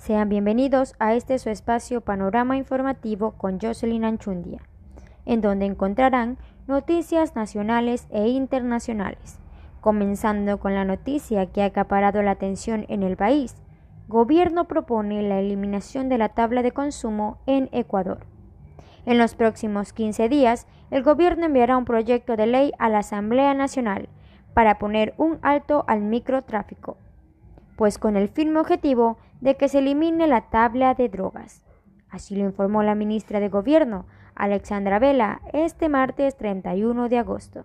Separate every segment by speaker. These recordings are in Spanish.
Speaker 1: Sean bienvenidos a este su espacio Panorama Informativo con Jocelyn Anchundia, en donde encontrarán noticias nacionales e internacionales, comenzando con la noticia que ha acaparado la atención en el país. Gobierno propone la eliminación de la tabla de consumo en Ecuador. En los próximos 15 días, el gobierno enviará un proyecto de ley a la Asamblea Nacional para poner un alto al microtráfico, pues con el firme objetivo de que se elimine la tabla de drogas. Así lo informó la ministra de Gobierno, Alexandra Vela, este martes 31 de agosto.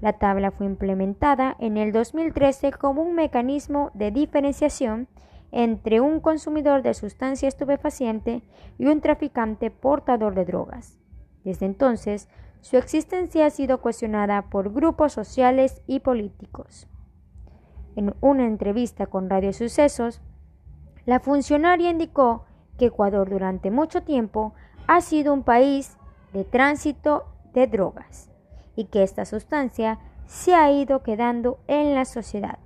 Speaker 1: La tabla fue implementada en el 2013 como un mecanismo de diferenciación entre un consumidor de sustancia estupefaciente y un traficante portador de drogas. Desde entonces, su existencia ha sido cuestionada por grupos sociales y políticos. En una entrevista con Radio Sucesos, la funcionaria indicó que Ecuador durante mucho tiempo ha sido un país de tránsito de drogas y que esta sustancia se ha ido quedando en la sociedad,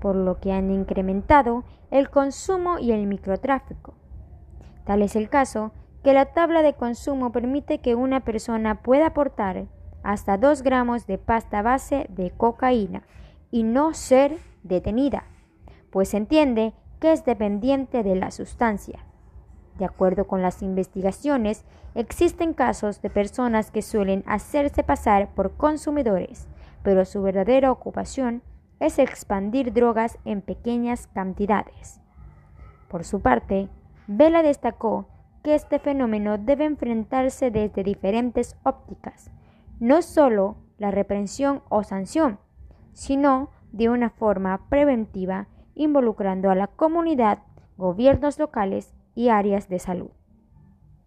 Speaker 1: por lo que han incrementado el consumo y el microtráfico. Tal es el caso que la tabla de consumo permite que una persona pueda aportar hasta 2 gramos de pasta base de cocaína y no ser detenida, pues entiende que es dependiente de la sustancia. De acuerdo con las investigaciones, existen casos de personas que suelen hacerse pasar por consumidores, pero su verdadera ocupación es expandir drogas en pequeñas cantidades. Por su parte, Vela destacó que este fenómeno debe enfrentarse desde diferentes ópticas, no solo la reprensión o sanción, sino de una forma preventiva involucrando a la comunidad, gobiernos locales y áreas de salud.